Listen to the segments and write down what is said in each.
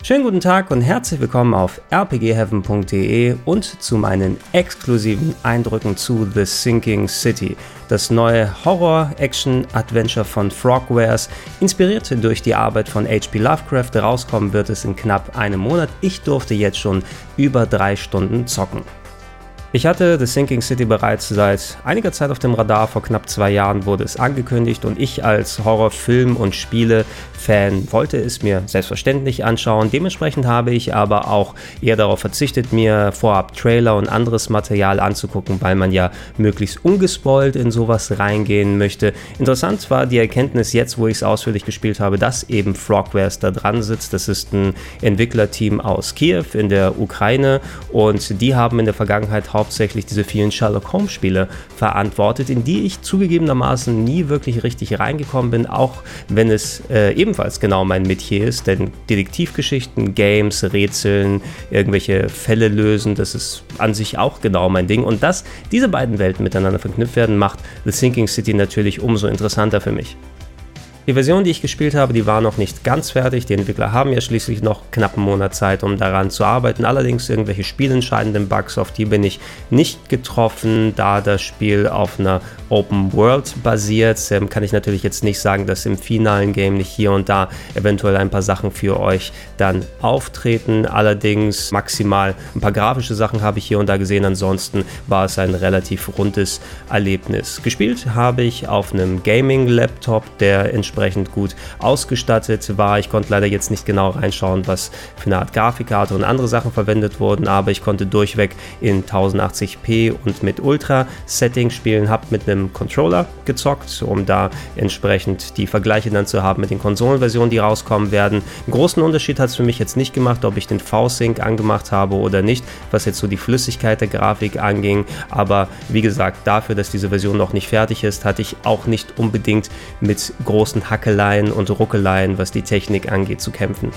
Schönen guten Tag und herzlich willkommen auf rpgheaven.de und zu meinen exklusiven Eindrücken zu The Sinking City, das neue Horror-Action-Adventure von Frogwares, inspiriert durch die Arbeit von H.P. Lovecraft. Rauskommen wird es in knapp einem Monat. Ich durfte jetzt schon über drei Stunden zocken. Ich hatte The Sinking City bereits seit einiger Zeit auf dem Radar. Vor knapp zwei Jahren wurde es angekündigt und ich als Horrorfilm- und Spiele-Fan wollte es mir selbstverständlich anschauen. Dementsprechend habe ich aber auch eher darauf verzichtet, mir vorab Trailer und anderes Material anzugucken, weil man ja möglichst ungespoilt in sowas reingehen möchte. Interessant war die Erkenntnis jetzt, wo ich es ausführlich gespielt habe, dass eben Frogwares da dran sitzt. Das ist ein Entwicklerteam aus Kiew in der Ukraine und die haben in der Vergangenheit hauptsächlich diese vielen Sherlock Holmes Spiele verantwortet, in die ich zugegebenermaßen nie wirklich richtig reingekommen bin, auch wenn es äh, ebenfalls genau mein Metier ist, denn Detektivgeschichten, Games, Rätseln, irgendwelche Fälle lösen, das ist an sich auch genau mein Ding und dass diese beiden Welten miteinander verknüpft werden, macht The Sinking City natürlich umso interessanter für mich. Die Version, die ich gespielt habe, die war noch nicht ganz fertig. Die Entwickler haben ja schließlich noch knapp einen Monat Zeit, um daran zu arbeiten. Allerdings irgendwelche spielentscheidenden Bugs, auf die bin ich nicht getroffen, da das Spiel auf einer Open World basiert. Ähm, kann ich natürlich jetzt nicht sagen, dass im finalen Game nicht hier und da eventuell ein paar Sachen für euch dann auftreten. Allerdings maximal ein paar grafische Sachen habe ich hier und da gesehen. Ansonsten war es ein relativ rundes Erlebnis. Gespielt habe ich auf einem Gaming-Laptop, der entsprechend entsprechend gut ausgestattet war. Ich konnte leider jetzt nicht genau reinschauen, was für eine Art Grafikkarte und andere Sachen verwendet wurden, aber ich konnte durchweg in 1080p und mit Ultra-Settings spielen, habe mit einem Controller gezockt, um da entsprechend die Vergleiche dann zu haben mit den Konsolenversionen, die rauskommen werden. Einen großen Unterschied hat es für mich jetzt nicht gemacht, ob ich den V-Sync angemacht habe oder nicht, was jetzt so die Flüssigkeit der Grafik anging, aber wie gesagt, dafür, dass diese Version noch nicht fertig ist, hatte ich auch nicht unbedingt mit großen Hackeleien und Ruckeleien, was die Technik angeht, zu kämpfen.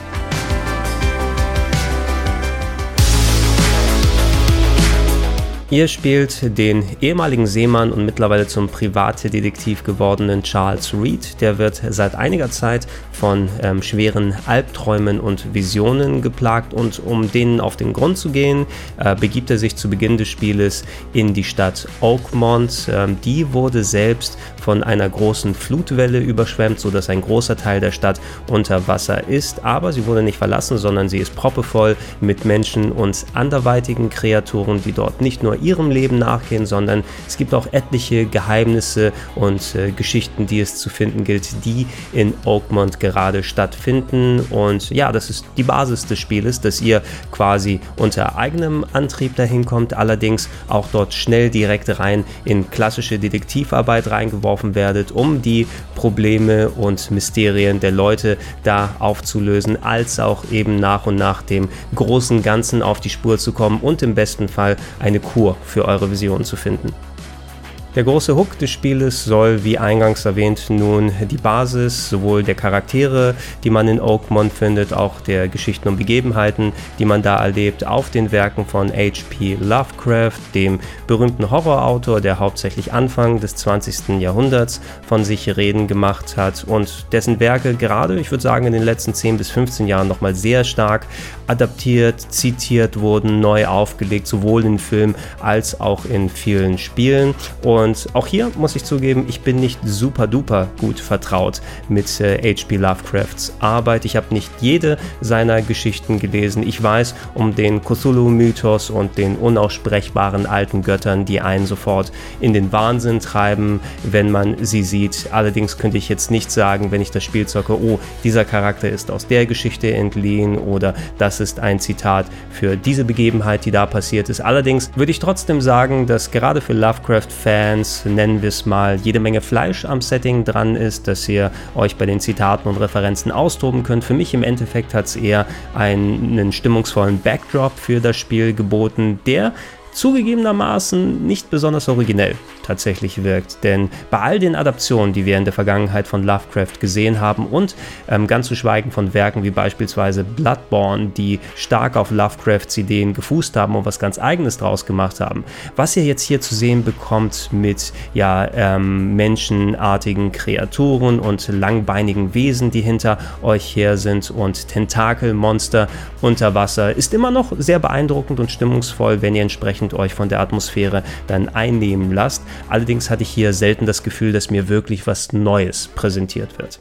Ihr spielt den ehemaligen Seemann und mittlerweile zum Privatdetektiv gewordenen Charles Reed. Der wird seit einiger Zeit von ähm, schweren Albträumen und Visionen geplagt und um denen auf den Grund zu gehen, äh, begibt er sich zu Beginn des Spieles in die Stadt Oakmont. Ähm, die wurde selbst von einer großen Flutwelle überschwemmt, sodass ein großer Teil der Stadt unter Wasser ist. Aber sie wurde nicht verlassen, sondern sie ist proppevoll mit Menschen und anderweitigen Kreaturen, die dort nicht nur ihrem Leben nachgehen, sondern es gibt auch etliche Geheimnisse und äh, Geschichten, die es zu finden gilt, die in Oakmont gerade stattfinden. Und ja, das ist die Basis des Spieles, dass ihr quasi unter eigenem Antrieb dahin kommt, allerdings auch dort schnell direkt rein in klassische Detektivarbeit reingeworfen werdet, um die Probleme und Mysterien der Leute da aufzulösen, als auch eben nach und nach dem großen Ganzen auf die Spur zu kommen und im besten Fall eine Kur für eure Vision zu finden. Der große Hook des Spieles soll, wie eingangs erwähnt, nun die Basis sowohl der Charaktere, die man in Oakmont findet, auch der Geschichten und Begebenheiten, die man da erlebt, auf den Werken von H.P. Lovecraft, dem berühmten Horrorautor, der hauptsächlich Anfang des 20. Jahrhunderts von sich reden gemacht hat und dessen Werke gerade, ich würde sagen, in den letzten 10 bis 15 Jahren nochmal sehr stark adaptiert, zitiert wurden, neu aufgelegt, sowohl in Filmen als auch in vielen Spielen. Und und auch hier muss ich zugeben, ich bin nicht super duper gut vertraut mit äh, H.P. Lovecrafts Arbeit. Ich habe nicht jede seiner Geschichten gelesen. Ich weiß um den Cthulhu-Mythos und den unaussprechbaren alten Göttern, die einen sofort in den Wahnsinn treiben, wenn man sie sieht. Allerdings könnte ich jetzt nicht sagen, wenn ich das Spiel zocke, oh, dieser Charakter ist aus der Geschichte entliehen oder das ist ein Zitat für diese Begebenheit, die da passiert ist. Allerdings würde ich trotzdem sagen, dass gerade für Lovecraft-Fans Fans, nennen wir es mal, jede Menge Fleisch am Setting dran ist, dass ihr euch bei den Zitaten und Referenzen austoben könnt. Für mich im Endeffekt hat es eher einen, stimmungsvollen Backdrop für das Spiel geboten, der zugegebenermaßen nicht besonders originell tatsächlich wirkt. Denn bei all den Adaptionen, die wir in der Vergangenheit von Lovecraft gesehen haben und ähm, ganz zu schweigen von Werken wie beispielsweise Bloodborne, die stark auf Lovecrafts Ideen gefußt haben und was ganz eigenes draus gemacht haben, was ihr jetzt hier zu sehen bekommt mit ja, ähm, menschenartigen Kreaturen und langbeinigen Wesen, die hinter euch her sind und Tentakelmonster unter Wasser, ist immer noch sehr beeindruckend und stimmungsvoll, wenn ihr entsprechend euch von der Atmosphäre dann einnehmen lasst. Allerdings hatte ich hier selten das Gefühl, dass mir wirklich was Neues präsentiert wird.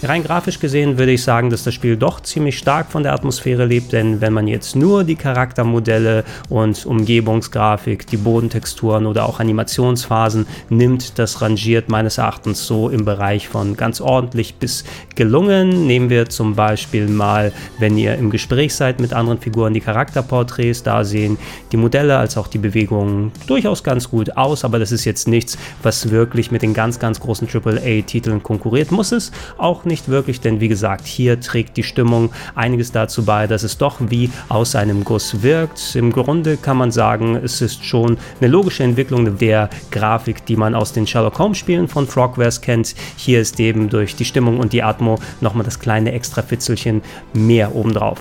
Rein grafisch gesehen würde ich sagen, dass das Spiel doch ziemlich stark von der Atmosphäre lebt, denn wenn man jetzt nur die Charaktermodelle und Umgebungsgrafik, die Bodentexturen oder auch Animationsphasen nimmt, das rangiert meines Erachtens so im Bereich von ganz ordentlich bis gelungen. Nehmen wir zum Beispiel mal, wenn ihr im Gespräch seid mit anderen Figuren, die Charakterporträts, da sehen die Modelle als auch die Bewegungen durchaus ganz gut aus, aber das ist jetzt nichts, was wirklich mit den ganz, ganz großen AAA-Titeln konkurriert. Muss es auch nicht wirklich, denn wie gesagt, hier trägt die Stimmung einiges dazu bei, dass es doch wie aus einem Guss wirkt. Im Grunde kann man sagen, es ist schon eine logische Entwicklung der Grafik, die man aus den Sherlock Holmes Spielen von Frogwares kennt. Hier ist eben durch die Stimmung und die Atmo nochmal das kleine extra Fitzelchen mehr obendrauf.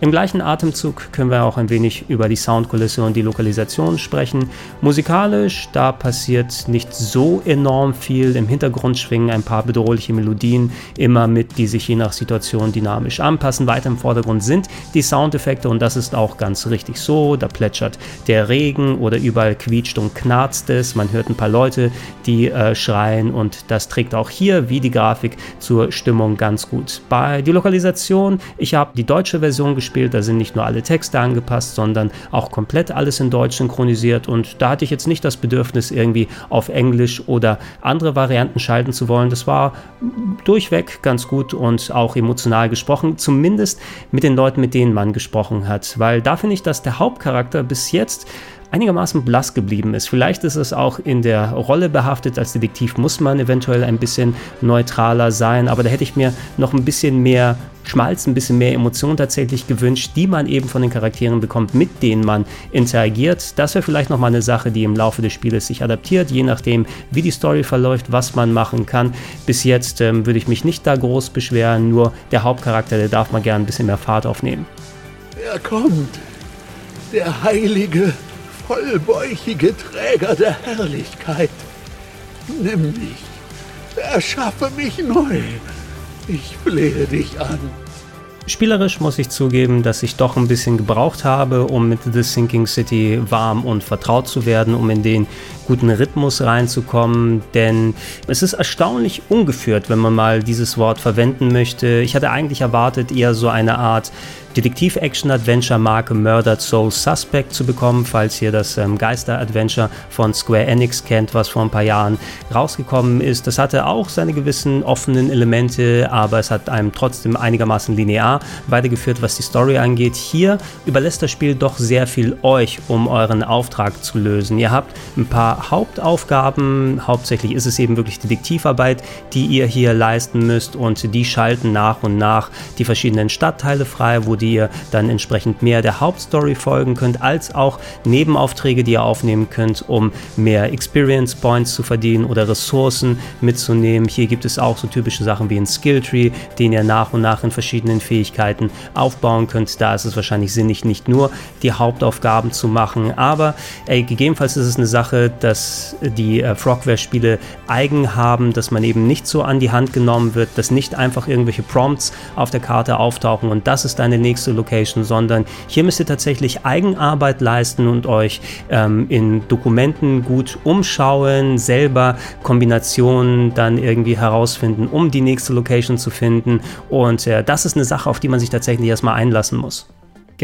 Im gleichen Atemzug können wir auch ein wenig über die Soundkulisse und die Lokalisation sprechen. Musikalisch, da passiert nicht so enorm viel. Im Hintergrund schwingen ein paar bedrohliche Melodien immer mit, die sich je nach Situation dynamisch anpassen. Weiter im Vordergrund sind die Soundeffekte und das ist auch ganz richtig so. Da plätschert der Regen oder überall quietscht und knarzt es. Man hört ein paar Leute, die äh, schreien und das trägt auch hier wie die Grafik zur Stimmung ganz gut bei. Die Lokalisation, ich habe die deutsche Version gespielt gespielt. Da sind nicht nur alle Texte angepasst, sondern auch komplett alles in Deutsch synchronisiert. Und da hatte ich jetzt nicht das Bedürfnis, irgendwie auf Englisch oder andere Varianten schalten zu wollen. Das war durchweg ganz gut und auch emotional gesprochen, zumindest mit den Leuten, mit denen man gesprochen hat. Weil da finde ich, dass der Hauptcharakter bis jetzt einigermaßen blass geblieben ist. Vielleicht ist es auch in der Rolle behaftet. Als Detektiv muss man eventuell ein bisschen neutraler sein, aber da hätte ich mir noch ein bisschen mehr Schmalz, ein bisschen mehr Emotion tatsächlich gewünscht, die man eben von den Charakteren bekommt, mit denen man interagiert. Das wäre vielleicht nochmal eine Sache, die im Laufe des Spieles sich adaptiert, je nachdem, wie die Story verläuft, was man machen kann. Bis jetzt ähm, würde ich mich nicht da groß beschweren, nur der Hauptcharakter, der darf mal gern ein bisschen mehr Fahrt aufnehmen. Er kommt, der heilige vollbäuchige Träger der Herrlichkeit. Nimm mich, erschaffe mich neu. Ich flehe dich an. Spielerisch muss ich zugeben, dass ich doch ein bisschen gebraucht habe, um mit The Sinking City warm und vertraut zu werden, um in den guten Rhythmus reinzukommen, denn es ist erstaunlich ungeführt, wenn man mal dieses Wort verwenden möchte. Ich hatte eigentlich erwartet, eher so eine Art Detektiv-Action-Adventure-Marke Murdered Soul Suspect zu bekommen, falls ihr das ähm, Geister-Adventure von Square Enix kennt, was vor ein paar Jahren rausgekommen ist. Das hatte auch seine gewissen offenen Elemente, aber es hat einem trotzdem einigermaßen linear weitergeführt, was die Story angeht. Hier überlässt das Spiel doch sehr viel euch, um euren Auftrag zu lösen. Ihr habt ein paar Hauptaufgaben, hauptsächlich ist es eben wirklich Detektivarbeit, die ihr hier leisten müsst und die schalten nach und nach die verschiedenen Stadtteile frei, wo ihr dann entsprechend mehr der Hauptstory folgen könnt, als auch Nebenaufträge, die ihr aufnehmen könnt, um mehr Experience Points zu verdienen oder Ressourcen mitzunehmen. Hier gibt es auch so typische Sachen wie ein Skilltree, den ihr nach und nach in verschiedenen Fähigkeiten aufbauen könnt. Da ist es wahrscheinlich sinnig, nicht nur die Hauptaufgaben zu machen, aber ey, gegebenenfalls ist es eine Sache, dass die äh, Frogware-Spiele eigen haben, dass man eben nicht so an die Hand genommen wird, dass nicht einfach irgendwelche Prompts auf der Karte auftauchen und das ist deine nächste Location, sondern hier müsst ihr tatsächlich Eigenarbeit leisten und euch ähm, in Dokumenten gut umschauen, selber Kombinationen dann irgendwie herausfinden, um die nächste Location zu finden. Und äh, das ist eine Sache, auf die man sich tatsächlich erstmal einlassen muss.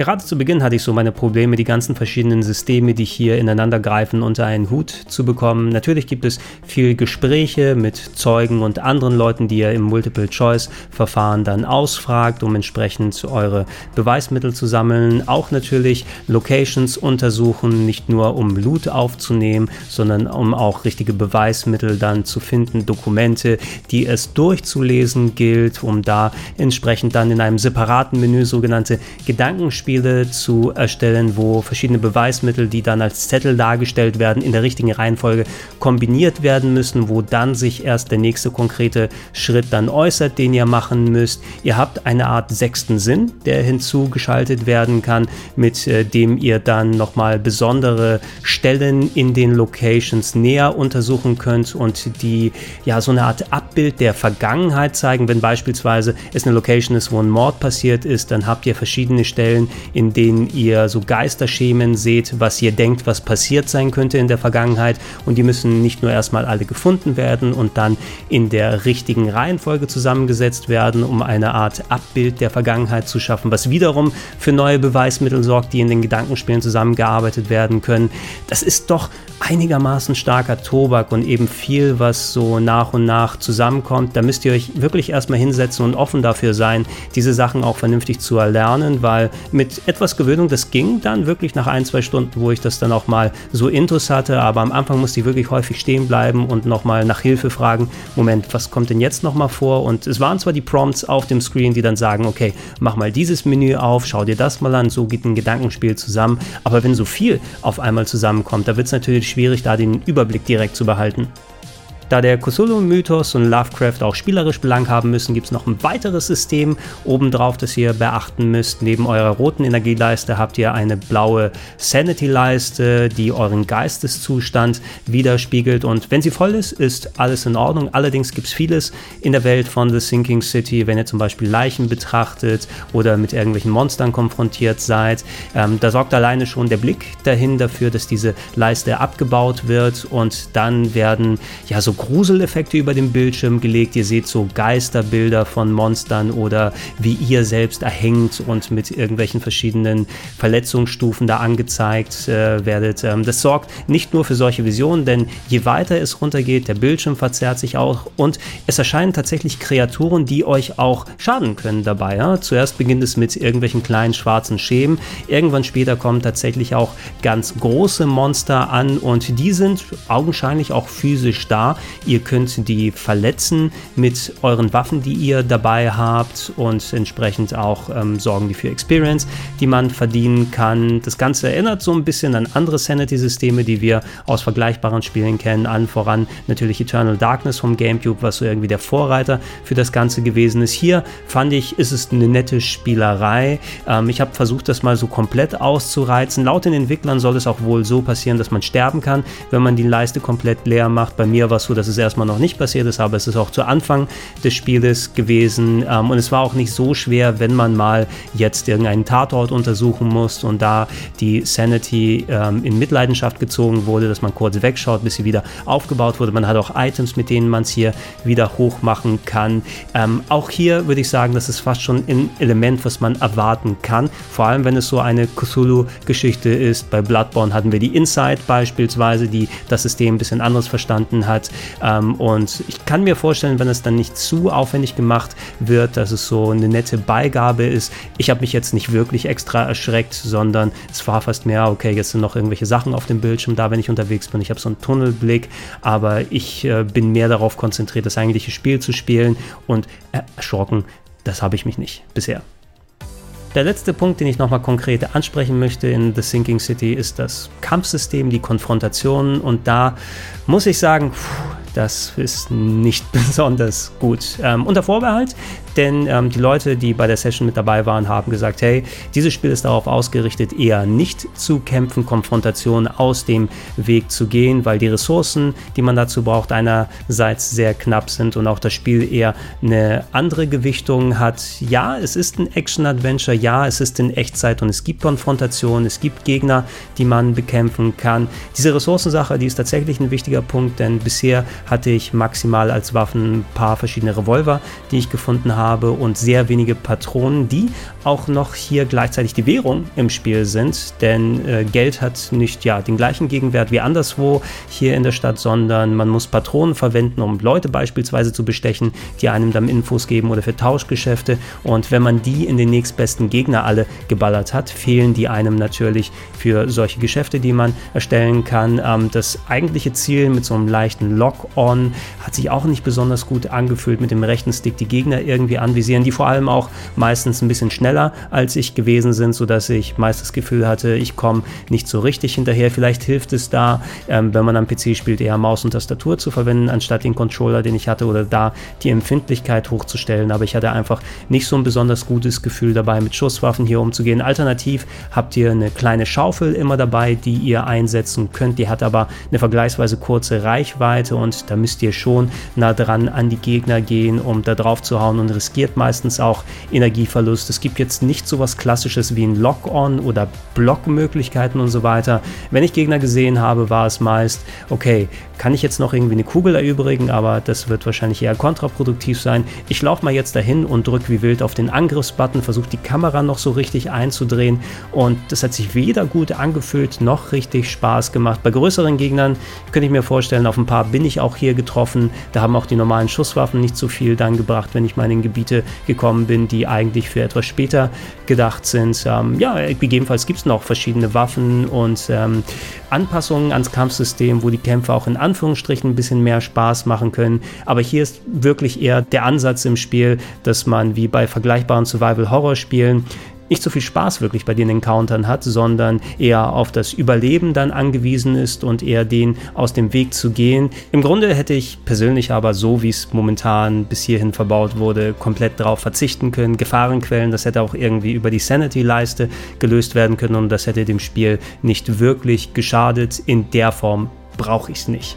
Gerade zu Beginn hatte ich so meine Probleme, die ganzen verschiedenen Systeme, die hier ineinander greifen, unter einen Hut zu bekommen. Natürlich gibt es viel Gespräche mit Zeugen und anderen Leuten, die ihr im Multiple-Choice-Verfahren dann ausfragt, um entsprechend eure Beweismittel zu sammeln. Auch natürlich Locations untersuchen, nicht nur um Loot aufzunehmen, sondern um auch richtige Beweismittel dann zu finden, Dokumente, die es durchzulesen gilt, um da entsprechend dann in einem separaten Menü sogenannte Gedankenspiele Gedankenspiele zu erstellen, wo verschiedene Beweismittel, die dann als Zettel dargestellt werden, in der richtigen Reihenfolge kombiniert werden müssen, wo dann sich erst der nächste konkrete Schritt dann äußert, den ihr machen müsst. Ihr habt eine Art sechsten Sinn, der hinzugeschaltet werden kann, mit äh, dem ihr dann nochmal besondere Stellen in den Locations näher untersuchen könnt und die ja so eine Art Abbild der Vergangenheit zeigen. Wenn beispielsweise es eine Location ist, wo ein Mord passiert ist, dann habt ihr verschiedene Stellen, in denen ihr so Geisterschemen seht, was ihr denkt, was passiert sein könnte in der Vergangenheit und die müssen nicht nur erstmal alle gefunden werden und dann in der richtigen Reihenfolge zusammengesetzt werden, um eine Art Abbild der Vergangenheit zu schaffen, was wiederum für neue Beweismittel sorgt, die in den Gedankenspielen zusammengearbeitet werden können. Das ist doch einigermaßen starker Tobak und eben viel, was so nach und nach zusammenkommt. Da müsst ihr euch wirklich erstmal hinsetzen und offen dafür sein, diese Sachen auch vernünftig zu erlernen, weil mit etwas Gewöhnung, das ging dann wirklich nach ein, zwei Stunden, wo ich das dann auch mal so intus hatte, aber am Anfang musste ich wirklich häufig stehen bleiben und nochmal nach Hilfe fragen, Moment, was kommt denn jetzt nochmal vor? Und es waren zwar die Prompts auf dem Screen, die dann sagen, okay, mach mal dieses Menü auf, schau dir das mal an, so geht ein Gedankenspiel zusammen, aber wenn so viel auf einmal zusammenkommt, da wird es natürlich schwierig, da den Überblick direkt zu behalten. Da der Cthulhu-Mythos und Lovecraft auch spielerisch Belang haben müssen, gibt es noch ein weiteres System obendrauf, das ihr beachten müsst. Neben eurer roten Energieleiste habt ihr eine blaue Sanity-Leiste, die euren Geisteszustand widerspiegelt. Und wenn sie voll ist, ist alles in Ordnung. Allerdings gibt es vieles in der Welt von The Sinking City, wenn ihr zum Beispiel Leichen betrachtet oder mit irgendwelchen Monstern konfrontiert seid. Ähm, da sorgt alleine schon der Blick dahin dafür, dass diese Leiste abgebaut wird und dann werden ja so Gruseleffekte über dem Bildschirm gelegt. Ihr seht so Geisterbilder von Monstern oder wie ihr selbst erhängt und mit irgendwelchen verschiedenen Verletzungsstufen da angezeigt äh, werdet. Ähm, das sorgt nicht nur für solche Visionen, denn je weiter es runtergeht, der Bildschirm verzerrt sich auch und es erscheinen tatsächlich Kreaturen, die euch auch schaden können dabei. Ja? Zuerst beginnt es mit irgendwelchen kleinen schwarzen Schemen, irgendwann später kommen tatsächlich auch ganz große Monster an und die sind augenscheinlich auch physisch da. Ihr könnt die verletzen mit euren Waffen, die ihr dabei habt und entsprechend auch ähm, sorgen die für Experience, die man verdienen kann. Das Ganze erinnert so ein bisschen an andere Sanity-Systeme, die wir aus vergleichbaren Spielen kennen. Allen voran natürlich Eternal Darkness vom GameCube, was so irgendwie der Vorreiter für das Ganze gewesen ist. Hier fand ich, ist es eine nette Spielerei. Ähm, ich habe versucht, das mal so komplett auszureizen. Laut den Entwicklern soll es auch wohl so passieren, dass man sterben kann, wenn man die Leiste komplett leer macht. Bei mir war es so, dass es erstmal noch nicht passiert ist, aber es ist auch zu Anfang des Spieles gewesen. Ähm, und es war auch nicht so schwer, wenn man mal jetzt irgendeinen Tatort untersuchen muss und da die Sanity ähm, in Mitleidenschaft gezogen wurde, dass man kurz wegschaut, bis sie wieder aufgebaut wurde. Man hat auch Items, mit denen man es hier wieder hoch machen kann. Ähm, auch hier würde ich sagen, das ist fast schon ein Element, was man erwarten kann. Vor allem, wenn es so eine Cthulhu-Geschichte ist. Bei Bloodborne hatten wir die Inside beispielsweise, die das System ein bisschen anders verstanden hat. Ähm, und ich kann mir vorstellen, wenn es dann nicht zu aufwendig gemacht wird, dass es so eine nette Beigabe ist. Ich habe mich jetzt nicht wirklich extra erschreckt, sondern es war fast mehr, okay, jetzt sind noch irgendwelche Sachen auf dem Bildschirm da, wenn ich unterwegs bin. Ich habe so einen Tunnelblick, aber ich äh, bin mehr darauf konzentriert, das eigentliche Spiel zu spielen und erschrocken, das habe ich mich nicht bisher. Der letzte Punkt, den ich nochmal konkret ansprechen möchte in The Sinking City, ist das Kampfsystem, die Konfrontationen. Und da muss ich sagen, pff, das ist nicht besonders gut. Ähm, unter Vorbehalt, denn ähm, die Leute, die bei der Session mit dabei waren, haben gesagt, hey, dieses Spiel ist darauf ausgerichtet, eher nicht zu kämpfen, Konfrontationen aus dem Weg zu gehen, weil die Ressourcen, die man dazu braucht, einerseits sehr knapp sind und auch das Spiel eher eine andere Gewichtung hat. Ja, es ist ein Action-Adventure, ja, es ist in Echtzeit und es gibt Konfrontationen, es gibt Gegner, die man bekämpfen kann. Diese Ressourcensache, die ist tatsächlich ein wichtiger Punkt, denn bisher hatte ich maximal als Waffen ein paar verschiedene Revolver, die ich gefunden habe und sehr wenige Patronen, die auch noch hier gleichzeitig die Währung im Spiel sind, denn äh, Geld hat nicht ja den gleichen Gegenwert wie anderswo hier in der Stadt, sondern man muss Patronen verwenden, um Leute beispielsweise zu bestechen, die einem dann Infos geben oder für Tauschgeschäfte. Und wenn man die in den nächstbesten Gegner alle geballert hat, fehlen die einem natürlich für solche Geschäfte, die man erstellen kann. Ähm, das eigentliche Ziel mit so einem leichten Lock-on hat sich auch nicht besonders gut angefühlt, mit dem rechten Stick die Gegner irgendwie irgendwie anvisieren, die vor allem auch meistens ein bisschen schneller als ich gewesen sind, sodass ich meist das Gefühl hatte, ich komme nicht so richtig hinterher. Vielleicht hilft es da, ähm, wenn man am PC spielt, eher Maus und Tastatur zu verwenden, anstatt den Controller, den ich hatte, oder da die Empfindlichkeit hochzustellen. Aber ich hatte einfach nicht so ein besonders gutes Gefühl dabei, mit Schusswaffen hier umzugehen. Alternativ habt ihr eine kleine Schaufel immer dabei, die ihr einsetzen könnt. Die hat aber eine vergleichsweise kurze Reichweite und da müsst ihr schon nah dran an die Gegner gehen, um da drauf zu hauen und riskiert meistens auch Energieverlust. Es gibt jetzt nicht so was Klassisches wie ein Lock-on oder Blockmöglichkeiten und so weiter. Wenn ich Gegner gesehen habe, war es meist, okay, kann ich jetzt noch irgendwie eine Kugel erübrigen, aber das wird wahrscheinlich eher kontraproduktiv sein. Ich laufe mal jetzt dahin und drücke wie wild auf den Angriffsbutton, versuche die Kamera noch so richtig einzudrehen und das hat sich weder gut angefühlt noch richtig Spaß gemacht. Bei größeren Gegnern könnte ich mir vorstellen, auf ein paar bin ich auch hier getroffen. Da haben auch die normalen Schusswaffen nicht so viel dann gebracht, wenn ich mal in Gebiete gekommen bin, die eigentlich für etwas später gedacht sind. Ähm, ja, gegebenenfalls gibt es noch verschiedene Waffen und ähm, Anpassungen ans Kampfsystem, wo die Kämpfe auch in Anführungsstrichen ein bisschen mehr Spaß machen können. Aber hier ist wirklich eher der Ansatz im Spiel, dass man wie bei vergleichbaren Survival-Horror-Spielen nicht so viel Spaß wirklich bei den Encountern hat, sondern eher auf das Überleben dann angewiesen ist und eher den aus dem Weg zu gehen. Im Grunde hätte ich persönlich aber so, wie es momentan bis hierhin verbaut wurde, komplett darauf verzichten können. Gefahrenquellen, das hätte auch irgendwie über die Sanity-Leiste gelöst werden können und das hätte dem Spiel nicht wirklich geschadet. In der Form brauche ich es nicht.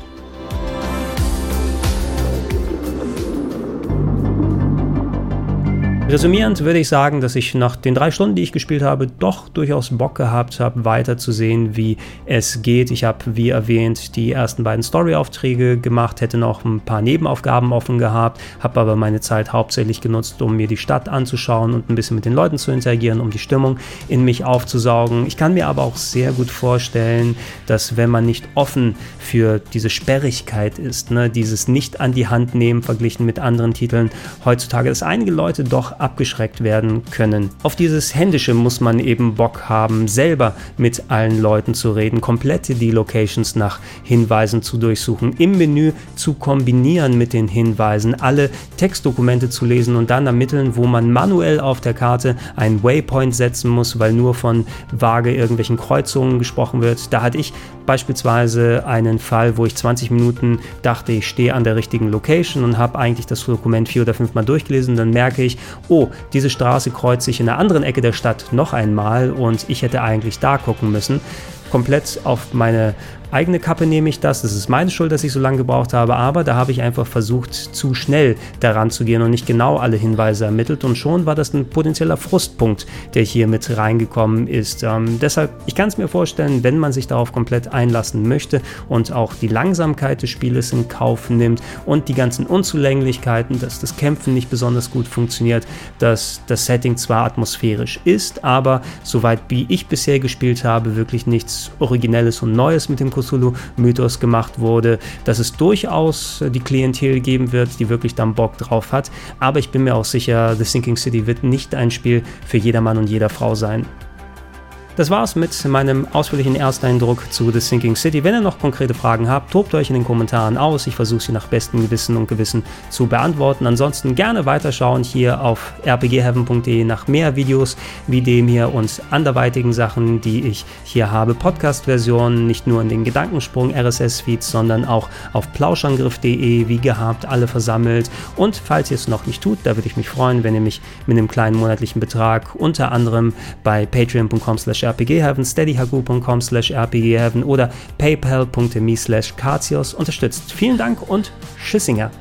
Resümierend würde ich sagen, dass ich nach den drei Stunden, die ich gespielt habe, doch durchaus Bock gehabt habe, weiter zu sehen, wie es geht. Ich habe, wie erwähnt, die ersten beiden Story-Aufträge gemacht, hätte noch ein paar Nebenaufgaben offen gehabt, habe aber meine Zeit hauptsächlich genutzt, um mir die Stadt anzuschauen und ein bisschen mit den Leuten zu interagieren, um die Stimmung in mich aufzusaugen. Ich kann mir aber auch sehr gut vorstellen, dass wenn man nicht offen für diese Sperrigkeit ist, ne, dieses nicht an die Hand nehmen verglichen mit anderen Titeln heutzutage, dass einige Leute doch abgeschreckt werden können. Auf dieses Händische muss man eben Bock haben, selber mit allen Leuten zu reden, komplette die Locations nach Hinweisen zu durchsuchen, im Menü zu kombinieren mit den Hinweisen, alle Textdokumente zu lesen und dann ermitteln, wo man manuell auf der Karte einen Waypoint setzen muss, weil nur von vage irgendwelchen Kreuzungen gesprochen wird. Da hatte ich beispielsweise einen Fall, wo ich 20 Minuten dachte, ich stehe an der richtigen Location und habe eigentlich das Dokument vier oder fünfmal durchgelesen. Dann merke ich, oh, diese Straße kreuzt sich in der anderen Ecke der Stadt noch einmal und ich hätte eigentlich da gucken müssen. Komplett auf meine eigene Kappe nehme ich das. Das ist meine Schuld, dass ich so lange gebraucht habe, aber da habe ich einfach versucht, zu schnell daran zu gehen und nicht genau alle Hinweise ermittelt und schon war das ein potenzieller Frustpunkt, der hier mit reingekommen ist. Ähm, deshalb, ich kann es mir vorstellen, wenn man sich darauf komplett einlassen möchte und auch die Langsamkeit des Spieles in Kauf nimmt und die ganzen Unzulänglichkeiten, dass das Kämpfen nicht besonders gut funktioniert, dass das Setting zwar atmosphärisch ist, aber soweit wie ich bisher gespielt habe, wirklich nichts Originelles und Neues mit dem Cthulhu-Mythos gemacht wurde, dass es durchaus die Klientel geben wird, die wirklich dann Bock drauf hat. Aber ich bin mir auch sicher, The Sinking City wird nicht ein Spiel für jeder Mann und jeder Frau sein. Das war's mit meinem ausführlichen Ersteindruck zu The Sinking City. Wenn ihr noch konkrete Fragen habt, tobt euch in den Kommentaren aus. Ich versuche sie nach bestem Gewissen und Gewissen zu beantworten. Ansonsten gerne weiterschauen hier auf rpgheaven.de nach mehr Videos wie dem hier und anderweitigen Sachen, die ich hier habe. Podcast-Versionen, nicht nur in den Gedankensprung RSS-Feeds, sondern auch auf plauschangriff.de, wie gehabt, alle versammelt. Und falls ihr es noch nicht tut, da würde ich mich freuen, wenn ihr mich mit einem kleinen monatlichen Betrag unter anderem bei patreon.com rpgheaven, steadyhaku.com slash rpgheaven oder paypal.me slash unterstützt. Vielen Dank und Tschüssinger.